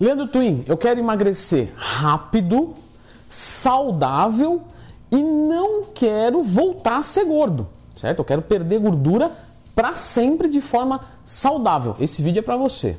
Leandro Twin, eu quero emagrecer rápido, saudável e não quero voltar a ser gordo, certo? Eu quero perder gordura para sempre de forma saudável. Esse vídeo é para você.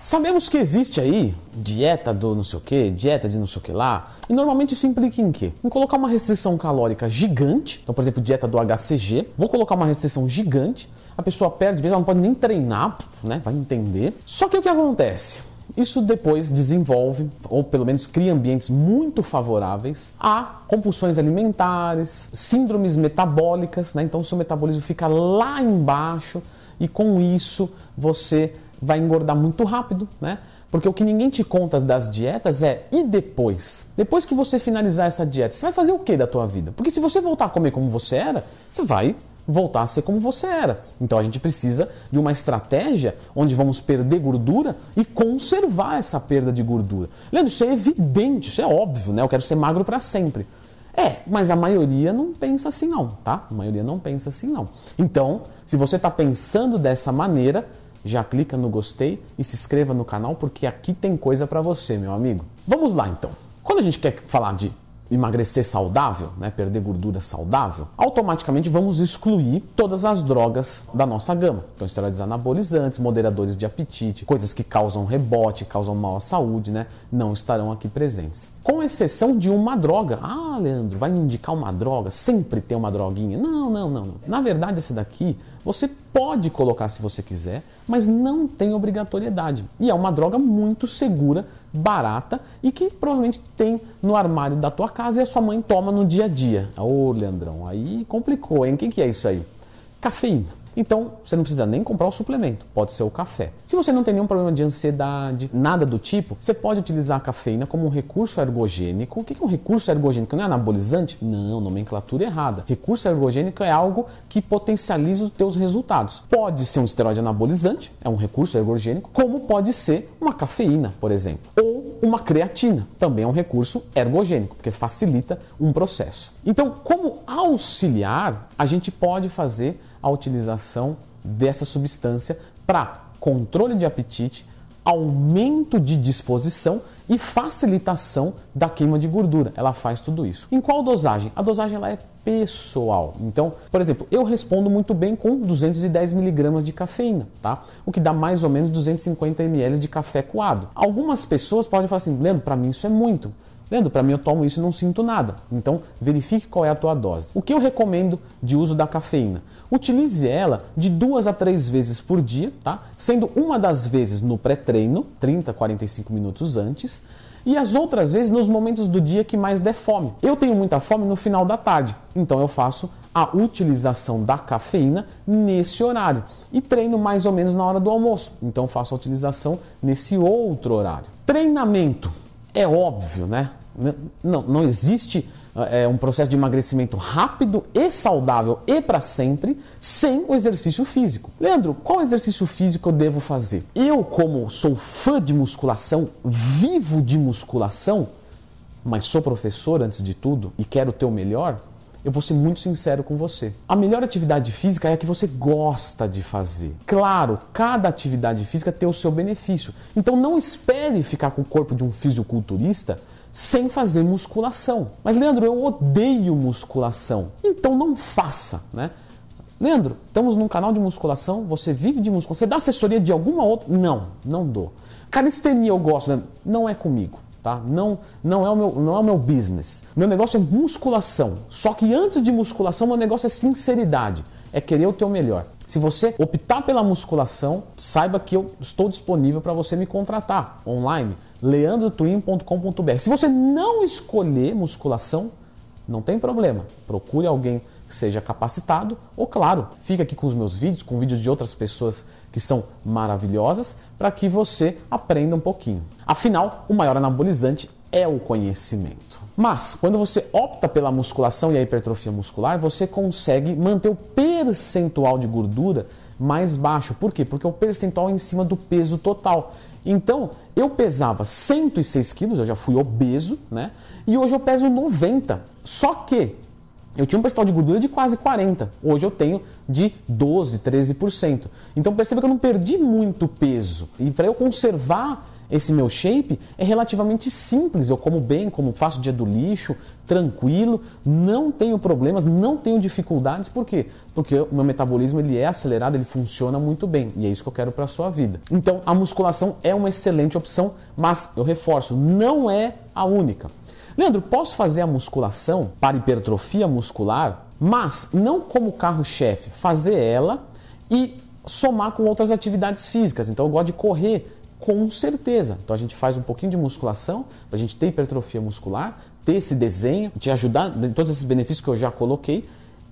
Sabemos que existe aí dieta do não sei o que, dieta de não sei o que lá, e normalmente isso implica em quê? Em colocar uma restrição calórica gigante, então por exemplo, dieta do HCG, vou colocar uma restrição gigante, a pessoa perde peso, ela não pode nem treinar, né, vai entender. Só que o que acontece? Isso depois desenvolve, ou pelo menos cria ambientes muito favoráveis a compulsões alimentares, síndromes metabólicas, né? então seu metabolismo fica lá embaixo e com isso você vai engordar muito rápido, né? Porque o que ninguém te conta das dietas é e depois? Depois que você finalizar essa dieta, você vai fazer o que da tua vida? Porque se você voltar a comer como você era, você vai voltar a ser como você era. Então a gente precisa de uma estratégia onde vamos perder gordura e conservar essa perda de gordura. Leandro, isso é evidente, isso é óbvio, né? Eu quero ser magro para sempre. É, mas a maioria não pensa assim não, tá? A maioria não pensa assim não. Então, se você está pensando dessa maneira, já clica no gostei e se inscreva no canal porque aqui tem coisa para você, meu amigo. Vamos lá então. Quando a gente quer falar de emagrecer saudável, né, perder gordura saudável, automaticamente vamos excluir todas as drogas da nossa gama. Então, esteroides anabolizantes, moderadores de apetite, coisas que causam rebote, causam mal à saúde, né, não estarão aqui presentes. Com exceção de uma droga. Ah, Leandro, vai me indicar uma droga? Sempre tem uma droguinha? Não, não, não. Na verdade, essa daqui você pode colocar se você quiser, mas não tem obrigatoriedade. E é uma droga muito segura, barata e que provavelmente tem no armário da tua casa e a sua mãe toma no dia a dia. Ô, Leandrão, aí complicou, hein? O que, que é isso aí? Cafeína. Então, você não precisa nem comprar o suplemento, pode ser o café. Se você não tem nenhum problema de ansiedade, nada do tipo, você pode utilizar a cafeína como um recurso ergogênico. O que é um recurso ergogênico? Não é anabolizante? Não, nomenclatura errada. Recurso ergogênico é algo que potencializa os teus resultados. Pode ser um esteroide anabolizante, é um recurso ergogênico, como pode ser uma cafeína, por exemplo. Ou uma creatina, também é um recurso ergogênico, porque facilita um processo. Então, como auxiliar, a gente pode fazer a utilização dessa substância para controle de apetite, aumento de disposição e facilitação da queima de gordura. Ela faz tudo isso. Em qual dosagem? A dosagem ela é pessoal. Então, por exemplo, eu respondo muito bem com 210 miligramas de cafeína, tá? O que dá mais ou menos 250 ml de café coado. Algumas pessoas podem falar assim, Leandro, para mim isso é muito. Leandro, para mim eu tomo isso e não sinto nada. Então, verifique qual é a tua dose. O que eu recomendo de uso da cafeína? Utilize ela de duas a três vezes por dia, tá? Sendo uma das vezes no pré-treino, 30, 45 minutos antes, e as outras vezes nos momentos do dia que mais der fome. Eu tenho muita fome no final da tarde, então eu faço a utilização da cafeína nesse horário e treino mais ou menos na hora do almoço. Então faço a utilização nesse outro horário. Treinamento é óbvio, né? Não, não existe é, um processo de emagrecimento rápido e saudável e para sempre sem o exercício físico. Leandro, qual exercício físico eu devo fazer? Eu, como sou fã de musculação, vivo de musculação, mas sou professor antes de tudo e quero ter o melhor, eu vou ser muito sincero com você. A melhor atividade física é a que você gosta de fazer. Claro, cada atividade física tem o seu benefício. Então não espere ficar com o corpo de um fisiculturista sem fazer musculação. Mas Leandro, eu odeio musculação. Então não faça, né? Leandro, estamos num canal de musculação, você vive de musculação, você dá assessoria de alguma outra? Não, não dou. Calistenia eu gosto, né? não é comigo. Tá? Não, não, é o meu, não é o meu business. Meu negócio é musculação. Só que antes de musculação, meu negócio é sinceridade. É querer o teu melhor. Se você optar pela musculação, saiba que eu estou disponível para você me contratar online, leandrotwin.com.br. Se você não escolher musculação, não tem problema. Procure alguém seja capacitado ou, claro, fica aqui com os meus vídeos, com vídeos de outras pessoas que são maravilhosas, para que você aprenda um pouquinho. Afinal, o maior anabolizante é o conhecimento. Mas, quando você opta pela musculação e a hipertrofia muscular, você consegue manter o percentual de gordura mais baixo. Por quê? Porque o percentual é em cima do peso total. Então, eu pesava 106 quilos, eu já fui obeso, né? E hoje eu peso 90. Só que eu tinha um percentual de gordura de quase 40. Hoje eu tenho de 12, 13%. Então perceba que eu não perdi muito peso. E para eu conservar esse meu shape é relativamente simples. Eu como bem, como faço dia do lixo, tranquilo, não tenho problemas, não tenho dificuldades. Por quê? Porque o meu metabolismo ele é acelerado, ele funciona muito bem e é isso que eu quero para a sua vida. Então, a musculação é uma excelente opção, mas eu reforço, não é a única. Leandro, posso fazer a musculação para hipertrofia muscular, mas não como carro-chefe, fazer ela e somar com outras atividades físicas. Então eu gosto de correr, com certeza. Então a gente faz um pouquinho de musculação para a gente ter hipertrofia muscular, ter esse desenho, te ajudar todos esses benefícios que eu já coloquei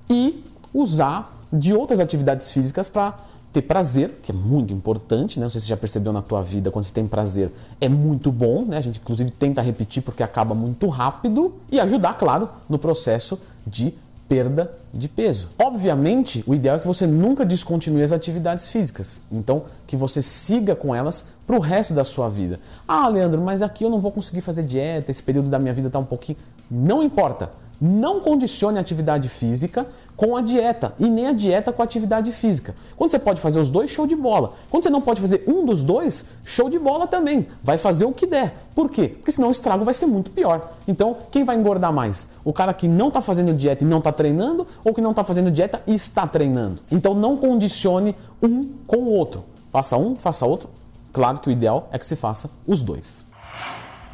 e usar de outras atividades físicas para ter prazer, que é muito importante, né? Não sei se você já percebeu na tua vida, quando você tem prazer, é muito bom, né? A gente inclusive tenta repetir porque acaba muito rápido e ajudar, claro, no processo de perda de peso. Obviamente, o ideal é que você nunca descontinue as atividades físicas. Então, que você siga com elas para o resto da sua vida. Ah, Leandro, mas aqui eu não vou conseguir fazer dieta, esse período da minha vida está um pouquinho. Não importa. Não condicione a atividade física com a dieta e nem a dieta com a atividade física. Quando você pode fazer os dois, show de bola. Quando você não pode fazer um dos dois, show de bola também. Vai fazer o que der. Por quê? Porque senão o estrago vai ser muito pior. Então, quem vai engordar mais? O cara que não está fazendo dieta e não está treinando ou que não está fazendo dieta e está treinando? Então, não condicione um com o outro. Faça um, faça outro. Claro que o ideal é que se faça os dois.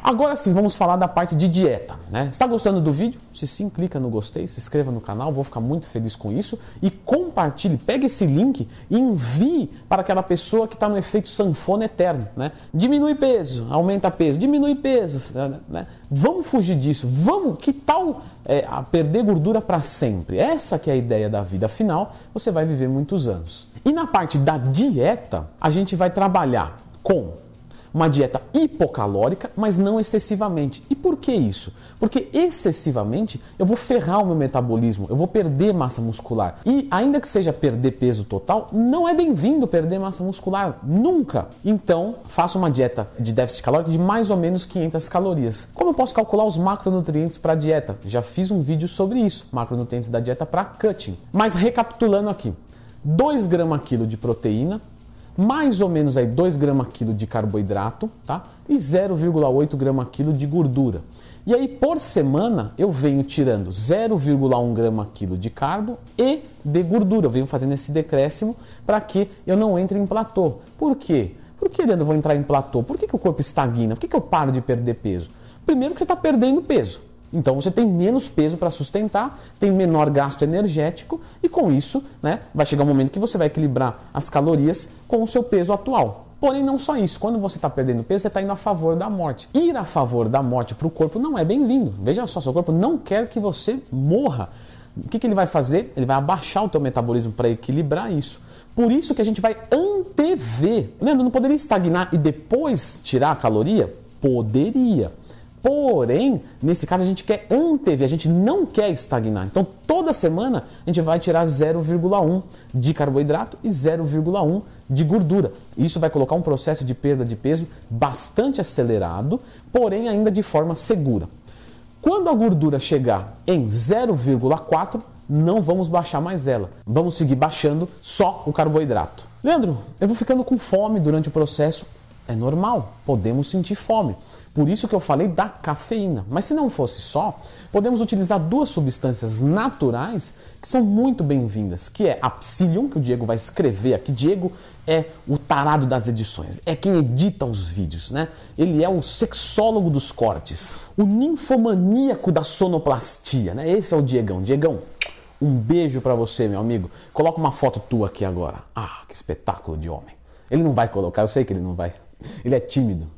Agora sim, vamos falar da parte de dieta. Né? Está gostando do vídeo? Se sim, clica no gostei, se inscreva no canal, vou ficar muito feliz com isso. E compartilhe, pegue esse link e envie para aquela pessoa que está no efeito sanfona eterno. Né? Diminui peso, aumenta peso, diminui peso. Né? Vamos fugir disso, vamos, que tal é, perder gordura para sempre? Essa que é a ideia da vida, afinal, você vai viver muitos anos. E na parte da dieta, a gente vai trabalhar com uma dieta hipocalórica, mas não excessivamente. E por que isso? Porque excessivamente eu vou ferrar o meu metabolismo, eu vou perder massa muscular. E ainda que seja perder peso total, não é bem-vindo perder massa muscular, nunca. Então, faça uma dieta de déficit calórico de mais ou menos 500 calorias. Como eu posso calcular os macronutrientes para a dieta? Já fiz um vídeo sobre isso, macronutrientes da dieta para cutting. Mas recapitulando aqui, 2 gramas quilo de proteína, mais ou menos aí 2 gramas quilo de carboidrato, tá? E 0,8 grama quilo de gordura. E aí por semana eu venho tirando 0,1 grama quilo de carbo e de gordura. Eu venho fazendo esse decréscimo para que eu não entre em platô. Por quê? Por que, eu vou entrar em platô? Por que, que o corpo estagna? Por que, que eu paro de perder peso? Primeiro que você está perdendo peso. Então você tem menos peso para sustentar, tem menor gasto energético e com isso né, vai chegar um momento que você vai equilibrar as calorias com o seu peso atual. Porém, não só isso. Quando você está perdendo peso, você está indo a favor da morte. Ir a favor da morte para o corpo não é bem-vindo. Veja só, seu corpo não quer que você morra. O que, que ele vai fazer? Ele vai abaixar o teu metabolismo para equilibrar isso. Por isso que a gente vai antever. Leandro, não poderia estagnar e depois tirar a caloria? Poderia. Porém, nesse caso a gente quer antever, a gente não quer estagnar. Então, toda semana a gente vai tirar 0,1 de carboidrato e 0,1 de gordura. Isso vai colocar um processo de perda de peso bastante acelerado, porém ainda de forma segura. Quando a gordura chegar em 0,4, não vamos baixar mais ela. Vamos seguir baixando só o carboidrato. Leandro, eu vou ficando com fome durante o processo. É normal, podemos sentir fome. Por isso que eu falei da cafeína. Mas se não fosse só, podemos utilizar duas substâncias naturais que são muito bem-vindas, que é a Psyllium, que o Diego vai escrever aqui. Diego é o tarado das edições, é quem edita os vídeos, né? Ele é o sexólogo dos cortes, o ninfomaníaco da sonoplastia, né? Esse é o Diegão. Diegão, um beijo para você, meu amigo. Coloca uma foto tua aqui agora. Ah, que espetáculo de homem. Ele não vai colocar, eu sei que ele não vai. Ele é tímido.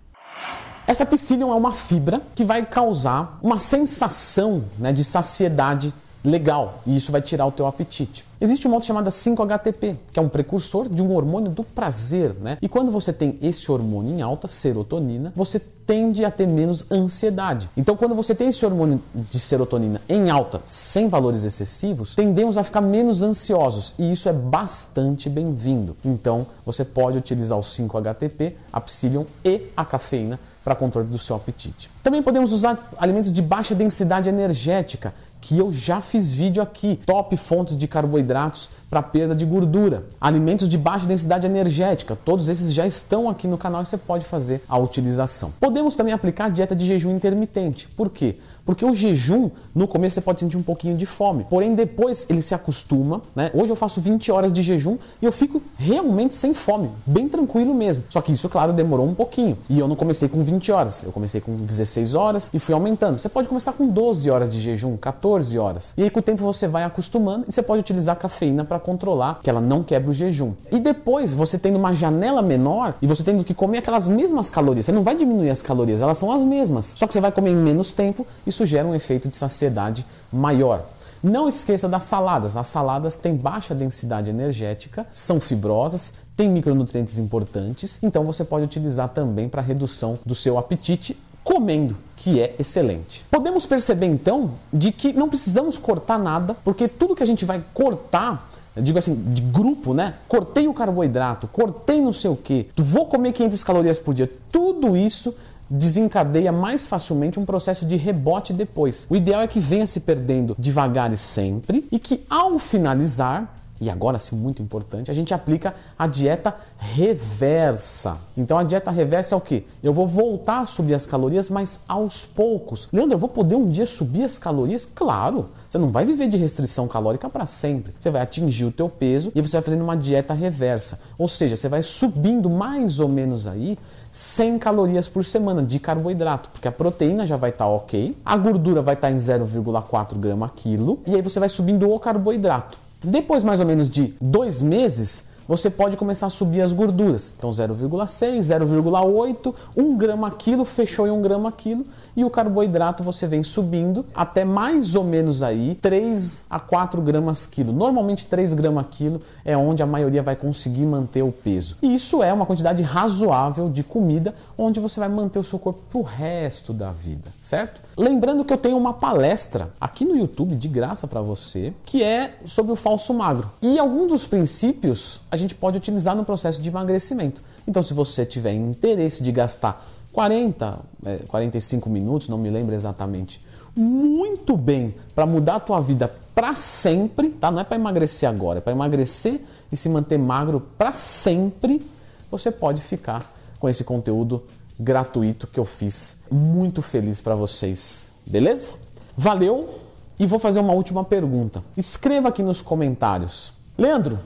Essa psyllium é uma fibra que vai causar uma sensação né, de saciedade legal e isso vai tirar o teu apetite. Existe uma outra chamada 5-HTP, que é um precursor de um hormônio do prazer, né? E quando você tem esse hormônio em alta, serotonina, você tende a ter menos ansiedade. Então, quando você tem esse hormônio de serotonina em alta, sem valores excessivos, tendemos a ficar menos ansiosos e isso é bastante bem-vindo. Então, você pode utilizar o 5-HTP, a psyllium e a cafeína para controle do seu apetite. Também podemos usar alimentos de baixa densidade energética, que eu já fiz vídeo aqui. Top fontes de carboidratos para perda de gordura. Alimentos de baixa densidade energética, todos esses já estão aqui no canal e você pode fazer a utilização. Podemos também aplicar a dieta de jejum intermitente. Por quê? Porque o jejum, no começo você pode sentir um pouquinho de fome, porém depois ele se acostuma, né? Hoje eu faço 20 horas de jejum e eu fico realmente sem fome, bem tranquilo mesmo. Só que isso, claro, demorou um pouquinho. E eu não comecei com 20 horas, eu comecei com 16 horas e fui aumentando. Você pode começar com 12 horas de jejum, 14 horas. E aí com o tempo você vai acostumando e você pode utilizar cafeína para controlar que ela não quebre o jejum. E depois, você tendo uma janela menor e você tendo que comer aquelas mesmas calorias, você não vai diminuir as calorias, elas são as mesmas. Só que você vai comer em menos tempo isso gera um efeito de saciedade maior. Não esqueça das saladas. As saladas têm baixa densidade energética, são fibrosas, têm micronutrientes importantes, então você pode utilizar também para redução do seu apetite comendo, que é excelente. Podemos perceber então de que não precisamos cortar nada, porque tudo que a gente vai cortar digo assim, de grupo, né? Cortei o carboidrato, cortei não sei o que, vou comer 500 calorias por dia. Tudo isso desencadeia mais facilmente um processo de rebote depois. O ideal é que venha se perdendo devagar e sempre e que ao finalizar e agora sim muito importante, a gente aplica a dieta reversa. Então a dieta reversa é o que? Eu vou voltar a subir as calorias, mas aos poucos. Leandro, eu vou poder um dia subir as calorias? Claro! Você não vai viver de restrição calórica para sempre. Você vai atingir o teu peso e você vai fazendo uma dieta reversa. Ou seja, você vai subindo mais ou menos aí 100 calorias por semana de carboidrato, porque a proteína já vai estar tá ok, a gordura vai estar tá em 0,4 grama quilo, e aí você vai subindo o carboidrato. Depois mais ou menos de dois meses, você pode começar a subir as gorduras. Então 0,6, 0,8, 1 grama quilo, fechou em 1 grama quilo e o carboidrato você vem subindo até mais ou menos aí 3 a 4 gramas quilo. Normalmente 3 gramas quilo é onde a maioria vai conseguir manter o peso. E isso é uma quantidade razoável de comida onde você vai manter o seu corpo pro resto da vida, certo? Lembrando que eu tenho uma palestra aqui no YouTube de graça para você, que é sobre o falso magro. E alguns dos princípios a gente pode utilizar no processo de emagrecimento. Então, se você tiver interesse de gastar 40, 45 é, minutos, não me lembro exatamente, muito bem para mudar a tua vida para sempre, tá? Não é para emagrecer agora, é para emagrecer e se manter magro para sempre. Você pode ficar com esse conteúdo gratuito que eu fiz. Muito feliz para vocês. Beleza? Valeu! E vou fazer uma última pergunta. Escreva aqui nos comentários. Leandro,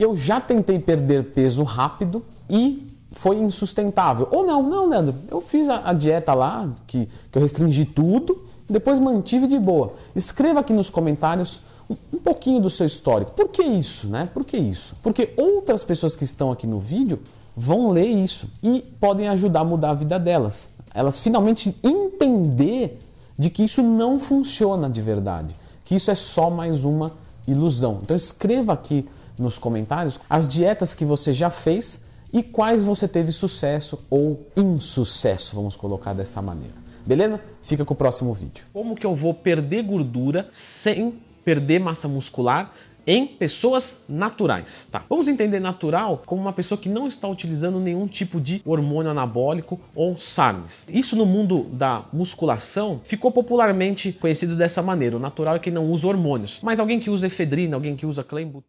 eu já tentei perder peso rápido e foi insustentável. Ou não, não, Leandro, eu fiz a, a dieta lá, que, que eu restringi tudo, depois mantive de boa. Escreva aqui nos comentários um, pouquinho do seu histórico. Por que isso, né? Por que isso? Porque outras pessoas que estão aqui no vídeo vão ler isso e podem ajudar a mudar a vida delas. Elas finalmente entender de que isso não funciona de verdade, que isso é só mais uma ilusão. Então escreva aqui nos comentários as dietas que você já fez e quais você teve sucesso ou insucesso, vamos colocar dessa maneira. Beleza? Fica com o próximo vídeo. Como que eu vou perder gordura sem perder massa muscular em pessoas naturais, tá? Vamos entender natural como uma pessoa que não está utilizando nenhum tipo de hormônio anabólico ou SARMs. Isso no mundo da musculação ficou popularmente conhecido dessa maneira. O natural é quem não usa hormônios, mas alguém que usa efedrina, alguém que usa clenbuterol